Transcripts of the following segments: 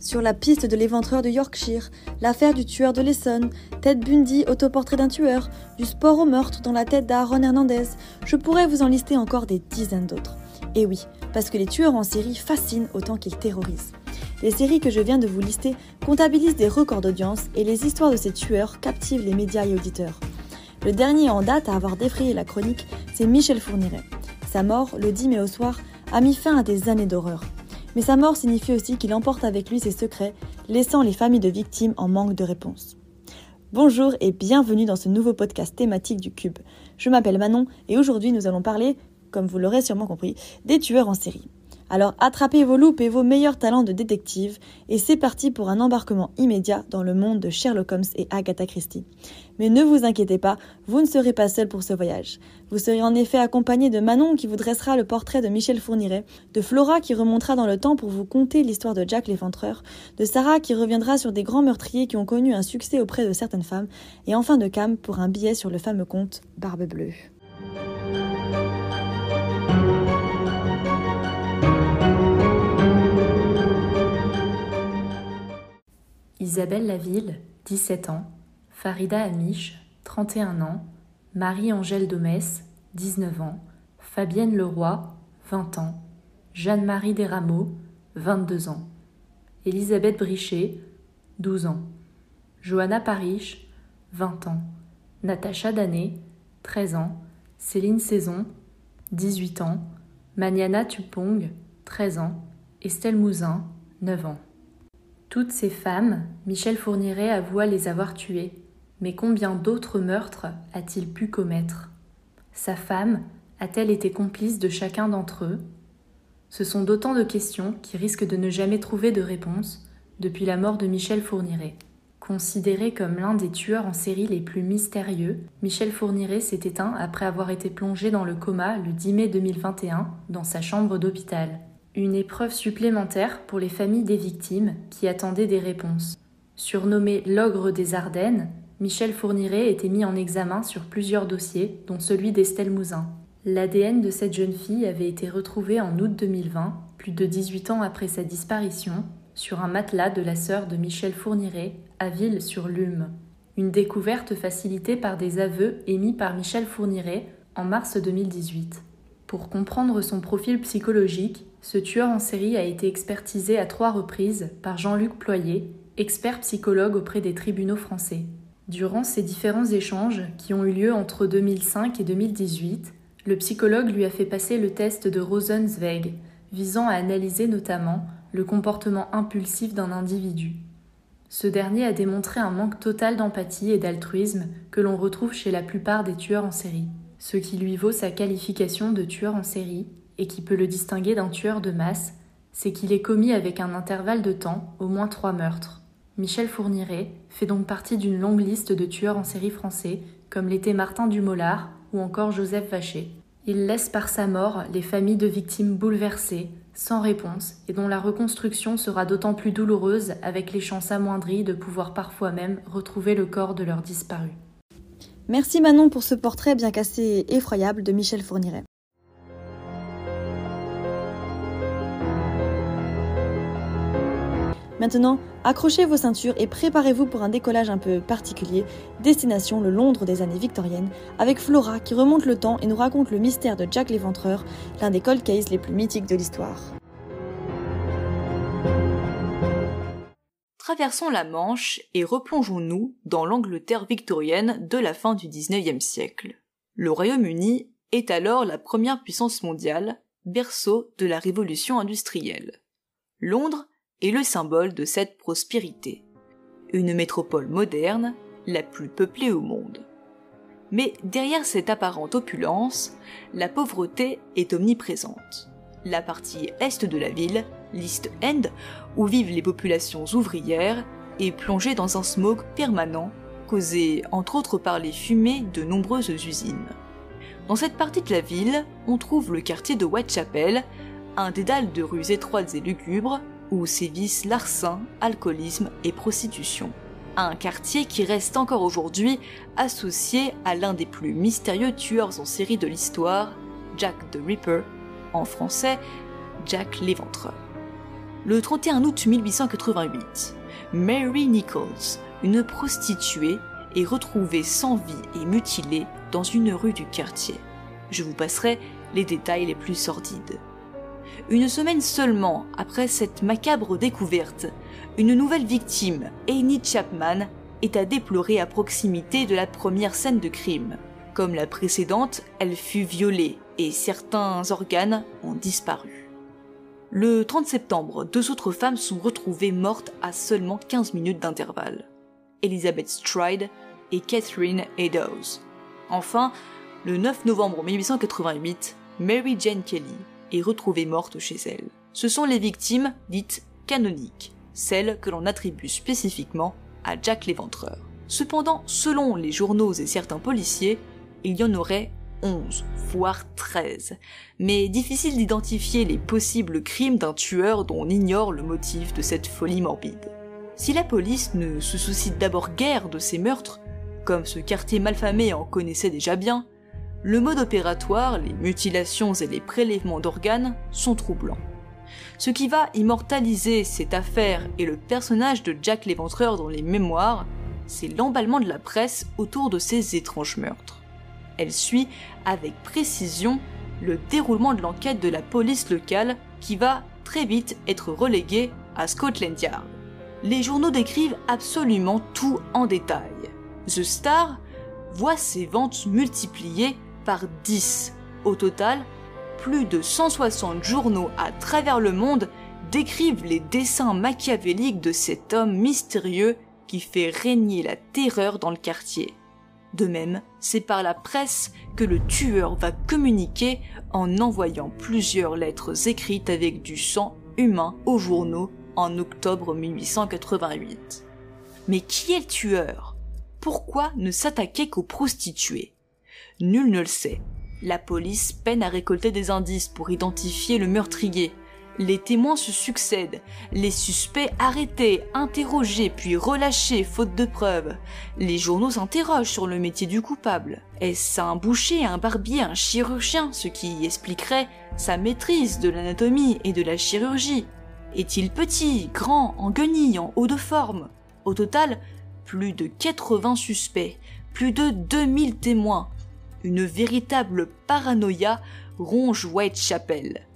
Sur la piste de l'éventreur de Yorkshire, l'affaire du tueur de l'Essonne, Ted Bundy, autoportrait d'un tueur, du sport au meurtre dans la tête d'Aaron Hernandez, je pourrais vous en lister encore des dizaines d'autres. Et oui, parce que les tueurs en série fascinent autant qu'ils terrorisent. Les séries que je viens de vous lister comptabilisent des records d'audience et les histoires de ces tueurs captivent les médias et auditeurs. Le dernier en date à avoir défrayé la chronique, c'est Michel Fourniret. Sa mort, le 10 mai au soir, a mis fin à des années d'horreur. Mais sa mort signifie aussi qu'il emporte avec lui ses secrets, laissant les familles de victimes en manque de réponse. Bonjour et bienvenue dans ce nouveau podcast thématique du Cube. Je m'appelle Manon et aujourd'hui nous allons parler, comme vous l'aurez sûrement compris, des tueurs en série. Alors attrapez vos loupes et vos meilleurs talents de détective et c'est parti pour un embarquement immédiat dans le monde de Sherlock Holmes et Agatha Christie. Mais ne vous inquiétez pas, vous ne serez pas seul pour ce voyage. Vous serez en effet accompagné de Manon qui vous dressera le portrait de Michel Fourniret, de Flora qui remontera dans le temps pour vous conter l'histoire de Jack l'Éventreur, de Sarah qui reviendra sur des grands meurtriers qui ont connu un succès auprès de certaines femmes, et enfin de Cam pour un billet sur le fameux conte Barbe Bleue. Isabelle Laville, 17 ans, Farida Amiche, 31 ans, Marie-Angèle Domès, 19 ans, Fabienne Leroy, 20 ans, Jeanne-Marie Desrameaux, 22 ans, Elisabeth Brichet, 12 ans, Johanna Parish, 20 ans, Natacha Danet, 13 ans, Céline Saison, 18 ans, Maniana Tupong, 13 ans, Estelle Mouzin, 9 ans. Toutes ces femmes, Michel Fourniret avoua les avoir tuées. Mais combien d'autres meurtres a-t-il pu commettre? Sa femme a-t-elle été complice de chacun d'entre eux? Ce sont d'autant de questions qui risquent de ne jamais trouver de réponse depuis la mort de Michel Fourniret. Considéré comme l'un des tueurs en série les plus mystérieux, Michel Fourniret s'est éteint après avoir été plongé dans le coma le 10 mai 2021 dans sa chambre d'hôpital. Une épreuve supplémentaire pour les familles des victimes qui attendaient des réponses. Surnommé l'ogre des Ardennes, Michel Fourniret était mis en examen sur plusieurs dossiers, dont celui d'Estelle Mouzin. L'ADN de cette jeune fille avait été retrouvé en août 2020, plus de 18 ans après sa disparition, sur un matelas de la sœur de Michel Fourniret à Ville-sur-Lume. Une découverte facilitée par des aveux émis par Michel Fourniret en mars 2018. Pour comprendre son profil psychologique, ce tueur en série a été expertisé à trois reprises par Jean-Luc Ployer, expert psychologue auprès des tribunaux français. Durant ces différents échanges, qui ont eu lieu entre 2005 et 2018, le psychologue lui a fait passer le test de Rosenzweig, visant à analyser notamment le comportement impulsif d'un individu. Ce dernier a démontré un manque total d'empathie et d'altruisme que l'on retrouve chez la plupart des tueurs en série, ce qui lui vaut sa qualification de tueur en série et qui peut le distinguer d'un tueur de masse, c'est qu'il est commis avec un intervalle de temps au moins trois meurtres. Michel Fourniret fait donc partie d'une longue liste de tueurs en série français, comme l'était Martin Dumollard ou encore Joseph Vacher. Il laisse par sa mort les familles de victimes bouleversées, sans réponse, et dont la reconstruction sera d'autant plus douloureuse avec les chances amoindries de pouvoir parfois même retrouver le corps de leurs disparus. Merci Manon pour ce portrait bien cassé et effroyable de Michel Fourniret. Maintenant, accrochez vos ceintures et préparez-vous pour un décollage un peu particulier, destination le Londres des années victoriennes, avec Flora qui remonte le temps et nous raconte le mystère de Jack l'Éventreur, l'un des cold cases les plus mythiques de l'histoire. Traversons la Manche et replongeons-nous dans l'Angleterre victorienne de la fin du XIXe siècle. Le Royaume-Uni est alors la première puissance mondiale, berceau de la révolution industrielle. Londres est le symbole de cette prospérité. Une métropole moderne, la plus peuplée au monde. Mais derrière cette apparente opulence, la pauvreté est omniprésente. La partie est de la ville, l'East End, où vivent les populations ouvrières, est plongée dans un smog permanent, causé entre autres par les fumées de nombreuses usines. Dans cette partie de la ville, on trouve le quartier de Whitechapel, un dédale de rues étroites et lugubres, où sévissent larcin, alcoolisme et prostitution. Un quartier qui reste encore aujourd'hui associé à l'un des plus mystérieux tueurs en série de l'histoire, Jack the Ripper, en français Jack l'Éventreur. Le 31 août 1888, Mary Nichols, une prostituée, est retrouvée sans vie et mutilée dans une rue du quartier. Je vous passerai les détails les plus sordides. Une semaine seulement après cette macabre découverte, une nouvelle victime, Annie Chapman, est à déplorer à proximité de la première scène de crime. Comme la précédente, elle fut violée et certains organes ont disparu. Le 30 septembre, deux autres femmes sont retrouvées mortes à seulement 15 minutes d'intervalle. Elizabeth Stride et Catherine Eddowes. Enfin, le 9 novembre 1888, Mary Jane Kelly est retrouvée morte chez elle. Ce sont les victimes dites canoniques, celles que l'on attribue spécifiquement à Jack l'Éventreur. Cependant, selon les journaux et certains policiers, il y en aurait 11, voire 13. Mais difficile d'identifier les possibles crimes d'un tueur dont on ignore le motif de cette folie morbide. Si la police ne se soucie d'abord guère de ces meurtres, comme ce quartier malfamé en connaissait déjà bien, le mode opératoire, les mutilations et les prélèvements d'organes sont troublants. Ce qui va immortaliser cette affaire et le personnage de Jack l'Éventreur dans les mémoires, c'est l'emballement de la presse autour de ces étranges meurtres. Elle suit avec précision le déroulement de l'enquête de la police locale qui va très vite être reléguée à Scotland Yard. Les journaux décrivent absolument tout en détail. The Star voit ses ventes multipliées par 10. Au total, plus de 160 journaux à travers le monde décrivent les dessins machiavéliques de cet homme mystérieux qui fait régner la terreur dans le quartier. De même, c'est par la presse que le tueur va communiquer en envoyant plusieurs lettres écrites avec du sang humain aux journaux en octobre 1888. Mais qui est le tueur? Pourquoi ne s'attaquer qu'aux prostituées? Nul ne le sait. La police peine à récolter des indices pour identifier le meurtrier. Les témoins se succèdent, les suspects arrêtés, interrogés puis relâchés faute de preuves. Les journaux s'interrogent sur le métier du coupable. Est-ce un boucher, un barbier, un chirurgien, ce qui expliquerait sa maîtrise de l'anatomie et de la chirurgie? Est-il petit, grand, en guenille, en haut de forme? Au total, plus de 80 suspects, plus de 2000 témoins, une véritable paranoïa ronge Whitechapel.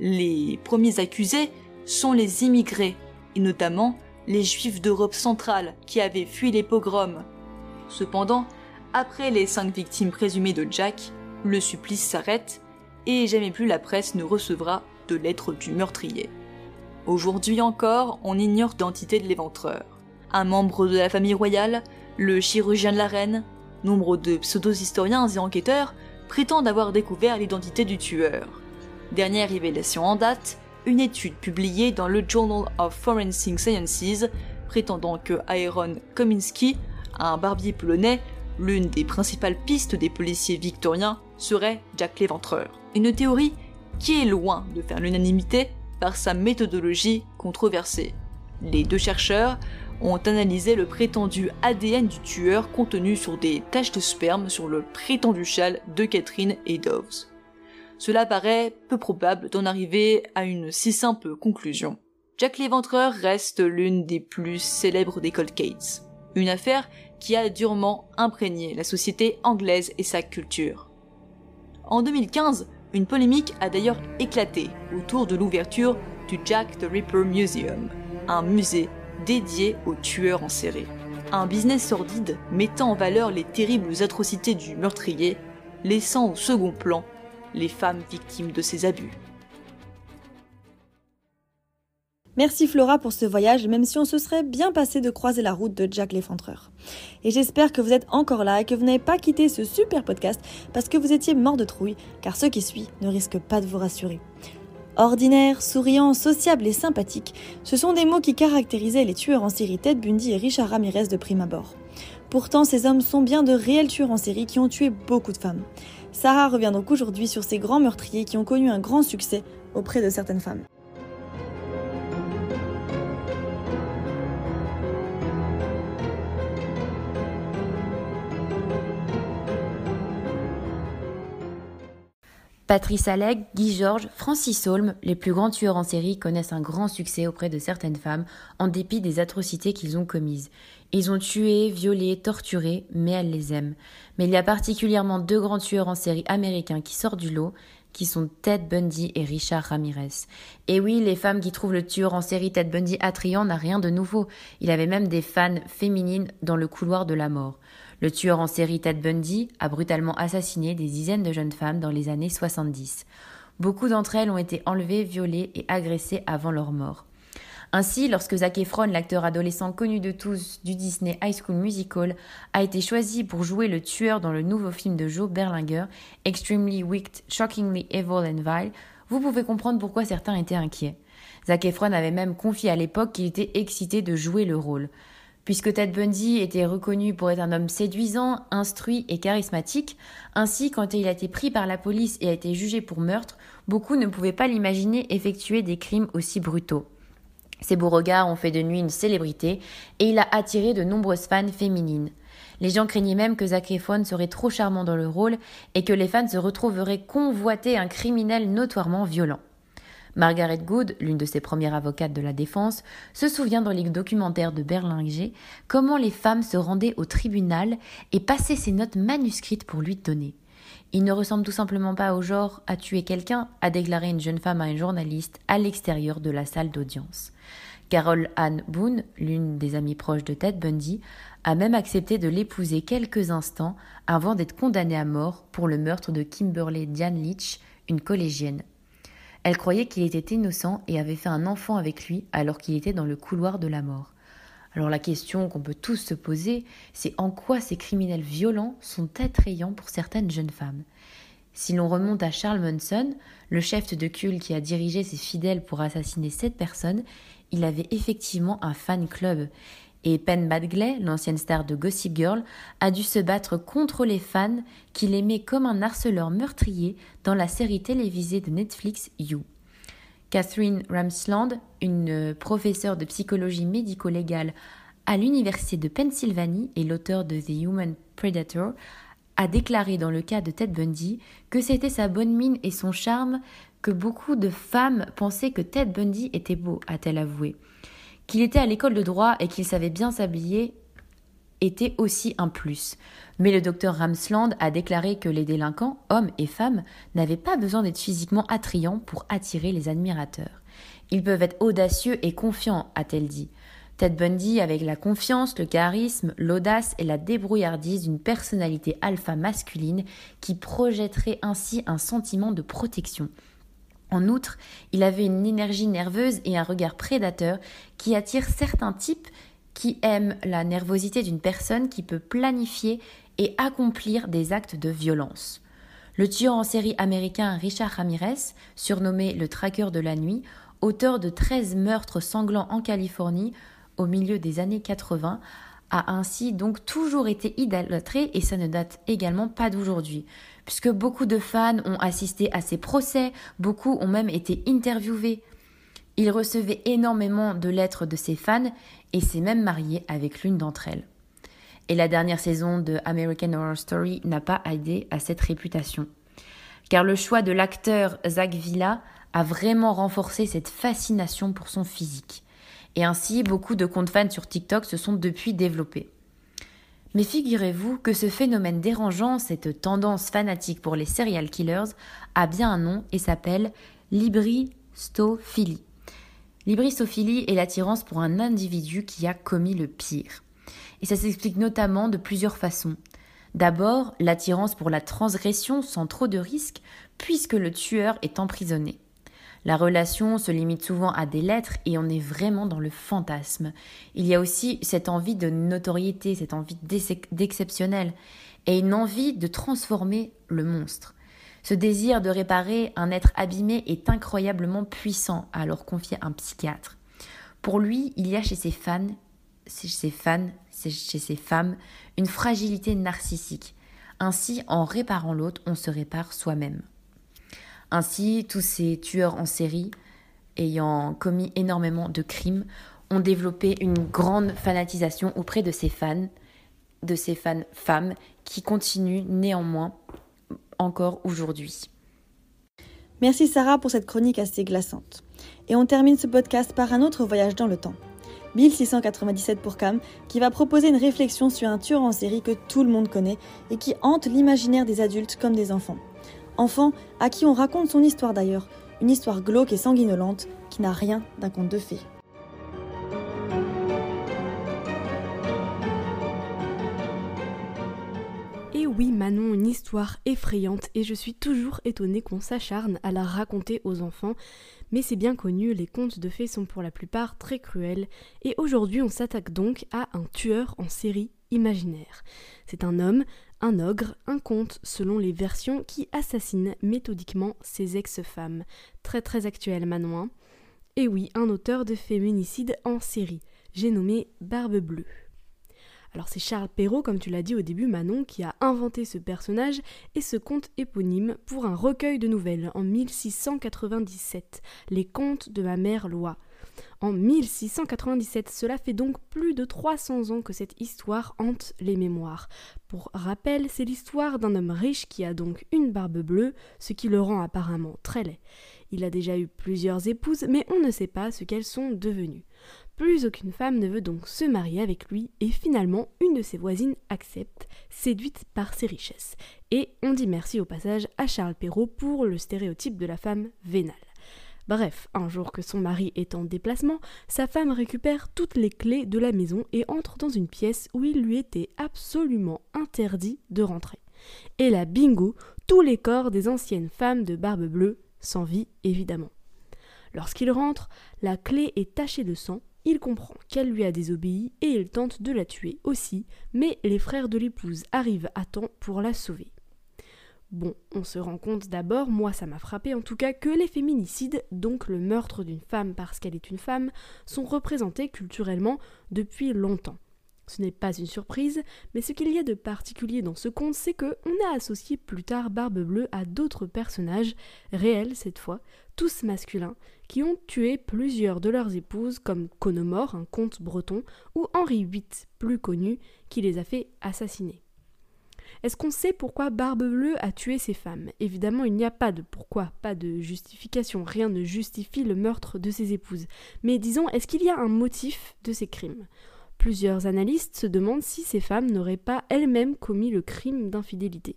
Les premiers accusés sont les immigrés, et notamment les juifs d'Europe centrale qui avaient fui les pogroms. Cependant, après les cinq victimes présumées de Jack, le supplice s'arrête et jamais plus la presse ne recevra de lettres du meurtrier. Aujourd'hui encore, on ignore l'identité de l'éventreur. Un membre de la famille royale, le chirurgien de la reine, Nombre de pseudo-historiens et enquêteurs prétendent avoir découvert l'identité du tueur. Dernière révélation en date, une étude publiée dans le Journal of Forensic Sciences prétendant que Aaron Kominski, un barbier polonais, l'une des principales pistes des policiers victoriens, serait Jack l'Éventreur. Une théorie qui est loin de faire l'unanimité par sa méthodologie controversée. Les deux chercheurs ont analysé le prétendu ADN du tueur contenu sur des taches de sperme sur le prétendu châle de Catherine et Doves. Cela paraît peu probable d'en arriver à une si simple conclusion. Jack l'Éventreur reste l'une des plus célèbres des cold cases. Une affaire qui a durement imprégné la société anglaise et sa culture. En 2015, une polémique a d'ailleurs éclaté autour de l'ouverture du Jack the Ripper Museum, un musée dédié aux tueurs en série. Un business sordide mettant en valeur les terribles atrocités du meurtrier, laissant au second plan les femmes victimes de ses abus. Merci Flora pour ce voyage, même si on se serait bien passé de croiser la route de Jack l'Effondreur. Et j'espère que vous êtes encore là et que vous n'avez pas quitté ce super podcast parce que vous étiez mort de trouille, car ce qui suit ne risque pas de vous rassurer. Ordinaire, souriant, sociable et sympathique, ce sont des mots qui caractérisaient les tueurs en série Ted Bundy et Richard Ramirez de prime abord. Pourtant, ces hommes sont bien de réels tueurs en série qui ont tué beaucoup de femmes. Sarah revient donc aujourd'hui sur ces grands meurtriers qui ont connu un grand succès auprès de certaines femmes. Patrice Alleg, Guy Georges, Francis Holm, les plus grands tueurs en série connaissent un grand succès auprès de certaines femmes en dépit des atrocités qu'ils ont commises. Ils ont tué, violé, torturé, mais elles les aiment. Mais il y a particulièrement deux grands tueurs en série américains qui sortent du lot, qui sont Ted Bundy et Richard Ramirez. Et oui, les femmes qui trouvent le tueur en série Ted Bundy attrayant n'a rien de nouveau. Il avait même des fans féminines dans le couloir de la mort. Le tueur en série Ted Bundy a brutalement assassiné des dizaines de jeunes femmes dans les années 70. Beaucoup d'entre elles ont été enlevées, violées et agressées avant leur mort. Ainsi, lorsque Zac Efron, l'acteur adolescent connu de tous du Disney High School Musical, a été choisi pour jouer le tueur dans le nouveau film de Joe Berlinger, Extremely Wicked, Shockingly Evil and Vile, vous pouvez comprendre pourquoi certains étaient inquiets. Zac Efron avait même confié à l'époque qu'il était excité de jouer le rôle. Puisque Ted Bundy était reconnu pour être un homme séduisant, instruit et charismatique, ainsi quand il a été pris par la police et a été jugé pour meurtre, beaucoup ne pouvaient pas l'imaginer effectuer des crimes aussi brutaux. Ses beaux regards ont fait de lui une célébrité et il a attiré de nombreuses fans féminines. Les gens craignaient même que Zac Efron serait trop charmant dans le rôle et que les fans se retrouveraient convoiter un criminel notoirement violent. Margaret Good, l'une de ses premières avocates de la défense, se souvient dans les documentaires de Berlinger comment les femmes se rendaient au tribunal et passaient ses notes manuscrites pour lui donner. Il ne ressemble tout simplement pas au genre à tuer quelqu'un, a déclaré une jeune femme à un journaliste à l'extérieur de la salle d'audience. Carol Ann Boone, l'une des amies proches de Ted Bundy, a même accepté de l'épouser quelques instants avant d'être condamnée à mort pour le meurtre de Kimberly Diane Leach, une collégienne. Elle croyait qu'il était innocent et avait fait un enfant avec lui alors qu'il était dans le couloir de la mort. Alors la question qu'on peut tous se poser, c'est en quoi ces criminels violents sont attrayants pour certaines jeunes femmes? Si l'on remonte à Charles Manson, le chef de culte qui a dirigé ses fidèles pour assassiner sept personnes, il avait effectivement un fan club. Et Penn Badgley, l'ancienne star de Gossip Girl, a dû se battre contre les fans qu'il aimait comme un harceleur meurtrier dans la série télévisée de Netflix You. Catherine Ramsland, une professeure de psychologie médico-légale à l'Université de Pennsylvanie et l'auteur de The Human Predator, a déclaré dans le cas de Ted Bundy que c'était sa bonne mine et son charme que beaucoup de femmes pensaient que Ted Bundy était beau, a-t-elle avoué. Qu'il était à l'école de droit et qu'il savait bien s'habiller était aussi un plus. Mais le docteur Ramsland a déclaré que les délinquants, hommes et femmes, n'avaient pas besoin d'être physiquement attrayants pour attirer les admirateurs. Ils peuvent être audacieux et confiants, a-t-elle dit. Ted Bundy avec la confiance, le charisme, l'audace et la débrouillardise d'une personnalité alpha masculine qui projetterait ainsi un sentiment de protection. En outre, il avait une énergie nerveuse et un regard prédateur qui attire certains types qui aiment la nervosité d'une personne qui peut planifier et accomplir des actes de violence. Le tueur en série américain Richard Ramirez, surnommé le traqueur de la nuit, auteur de 13 meurtres sanglants en Californie au milieu des années 80, a ainsi donc toujours été idolâtré et ça ne date également pas d'aujourd'hui, puisque beaucoup de fans ont assisté à ses procès, beaucoup ont même été interviewés. Il recevait énormément de lettres de ses fans et s'est même marié avec l'une d'entre elles. Et la dernière saison de American Horror Story n'a pas aidé à cette réputation. Car le choix de l'acteur Zach Villa a vraiment renforcé cette fascination pour son physique. Et ainsi, beaucoup de comptes fans sur TikTok se sont depuis développés. Mais figurez-vous que ce phénomène dérangeant, cette tendance fanatique pour les serial killers, a bien un nom et s'appelle l'hybristophilie. L'hybristophilie est l'attirance pour un individu qui a commis le pire. Et ça s'explique notamment de plusieurs façons. D'abord, l'attirance pour la transgression sans trop de risques, puisque le tueur est emprisonné. La relation se limite souvent à des lettres et on est vraiment dans le fantasme. Il y a aussi cette envie de notoriété, cette envie d'exceptionnel et une envie de transformer le monstre. Ce désir de réparer un être abîmé est incroyablement puissant, a alors confié un psychiatre. Pour lui, il y a chez ses fans, chez ses fans, chez ses femmes, une fragilité narcissique. Ainsi, en réparant l'autre, on se répare soi-même. Ainsi, tous ces tueurs en série, ayant commis énormément de crimes, ont développé une grande fanatisation auprès de ces fans, de ces fans femmes, qui continuent néanmoins encore aujourd'hui. Merci Sarah pour cette chronique assez glaçante. Et on termine ce podcast par un autre voyage dans le temps. 1697 pour Cam, qui va proposer une réflexion sur un tueur en série que tout le monde connaît et qui hante l'imaginaire des adultes comme des enfants. Enfants à qui on raconte son histoire d'ailleurs, une histoire glauque et sanguinolente qui n'a rien d'un conte de fées. Et oui, Manon, une histoire effrayante, et je suis toujours étonnée qu'on s'acharne à la raconter aux enfants, mais c'est bien connu, les contes de fées sont pour la plupart très cruels, et aujourd'hui on s'attaque donc à un tueur en série imaginaire. C'est un homme, un ogre, un conte, selon les versions, qui assassine méthodiquement ses ex-femmes. Très très actuel, Manon. Hein. et oui, un auteur de féminicide en série. J'ai nommé Barbe Bleue. Alors c'est Charles Perrault, comme tu l'as dit au début Manon, qui a inventé ce personnage et ce conte éponyme pour un recueil de nouvelles en 1697, Les contes de ma mère Loi. En 1697, cela fait donc plus de 300 ans que cette histoire hante les mémoires. Pour rappel, c'est l'histoire d'un homme riche qui a donc une barbe bleue, ce qui le rend apparemment très laid. Il a déjà eu plusieurs épouses, mais on ne sait pas ce qu'elles sont devenues. Plus aucune femme ne veut donc se marier avec lui et finalement une de ses voisines accepte, séduite par ses richesses. Et on dit merci au passage à Charles Perrault pour le stéréotype de la femme vénale. Bref, un jour que son mari est en déplacement, sa femme récupère toutes les clés de la maison et entre dans une pièce où il lui était absolument interdit de rentrer. Et là, bingo, tous les corps des anciennes femmes de barbe bleue, sans vie évidemment. Lorsqu'il rentre, la clé est tachée de sang il comprend qu'elle lui a désobéi et il tente de la tuer aussi, mais les frères de l'épouse arrivent à temps pour la sauver. Bon, on se rend compte d'abord, moi ça m'a frappé en tout cas, que les féminicides, donc le meurtre d'une femme parce qu'elle est une femme, sont représentés culturellement depuis longtemps. Ce n'est pas une surprise, mais ce qu'il y a de particulier dans ce conte, c'est que on a associé plus tard Barbe Bleue à d'autres personnages, réels cette fois, tous masculins, qui ont tué plusieurs de leurs épouses, comme Conomore, un comte breton, ou Henri VIII, plus connu, qui les a fait assassiner. Est-ce qu'on sait pourquoi Barbe Bleue a tué ces femmes? Évidemment, il n'y a pas de pourquoi, pas de justification, rien ne justifie le meurtre de ses épouses. Mais disons, est-ce qu'il y a un motif de ces crimes? Plusieurs analystes se demandent si ces femmes n'auraient pas elles-mêmes commis le crime d'infidélité.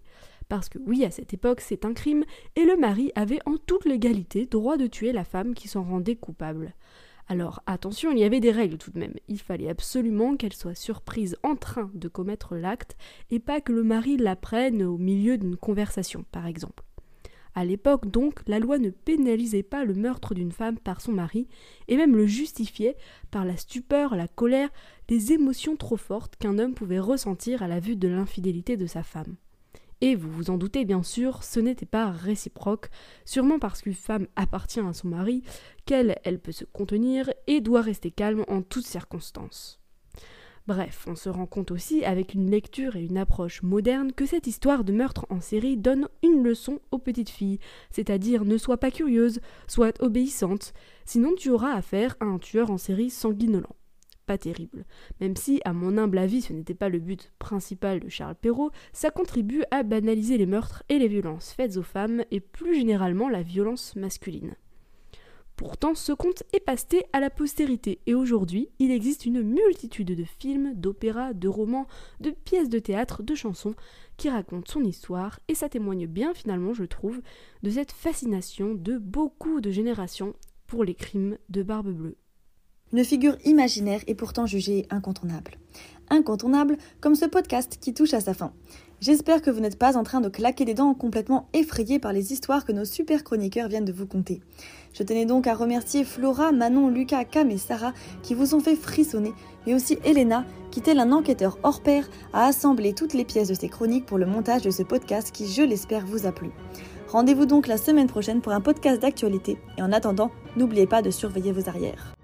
Parce que oui, à cette époque, c'est un crime, et le mari avait en toute légalité droit de tuer la femme qui s'en rendait coupable. Alors attention, il y avait des règles tout de même. Il fallait absolument qu'elle soit surprise en train de commettre l'acte, et pas que le mari l'apprenne au milieu d'une conversation, par exemple. À l'époque, donc, la loi ne pénalisait pas le meurtre d'une femme par son mari, et même le justifiait par la stupeur, la colère, les émotions trop fortes qu'un homme pouvait ressentir à la vue de l'infidélité de sa femme. Et vous vous en doutez bien sûr, ce n'était pas réciproque, sûrement parce qu'une femme appartient à son mari, qu'elle, elle peut se contenir et doit rester calme en toutes circonstances. Bref, on se rend compte aussi avec une lecture et une approche moderne que cette histoire de meurtre en série donne une leçon aux petites filles, c'est-à-dire ne sois pas curieuse, sois obéissante, sinon tu auras affaire à un tueur en série sanguinolent. Pas terrible. Même si, à mon humble avis, ce n'était pas le but principal de Charles Perrault, ça contribue à banaliser les meurtres et les violences faites aux femmes et plus généralement la violence masculine. Pourtant, ce conte est passé à la postérité et aujourd'hui, il existe une multitude de films, d'opéras, de romans, de pièces de théâtre, de chansons qui racontent son histoire et ça témoigne bien finalement, je trouve, de cette fascination de beaucoup de générations pour les crimes de Barbe Bleue. Une figure imaginaire et pourtant jugée incontournable. Incontournable comme ce podcast qui touche à sa fin. J'espère que vous n'êtes pas en train de claquer des dents complètement effrayés par les histoires que nos super chroniqueurs viennent de vous conter. Je tenais donc à remercier Flora, Manon, Lucas, Cam et Sarah qui vous ont fait frissonner, mais aussi Elena qui, tel un enquêteur hors pair, a assemblé toutes les pièces de ces chroniques pour le montage de ce podcast qui, je l'espère, vous a plu. Rendez-vous donc la semaine prochaine pour un podcast d'actualité et en attendant, n'oubliez pas de surveiller vos arrières.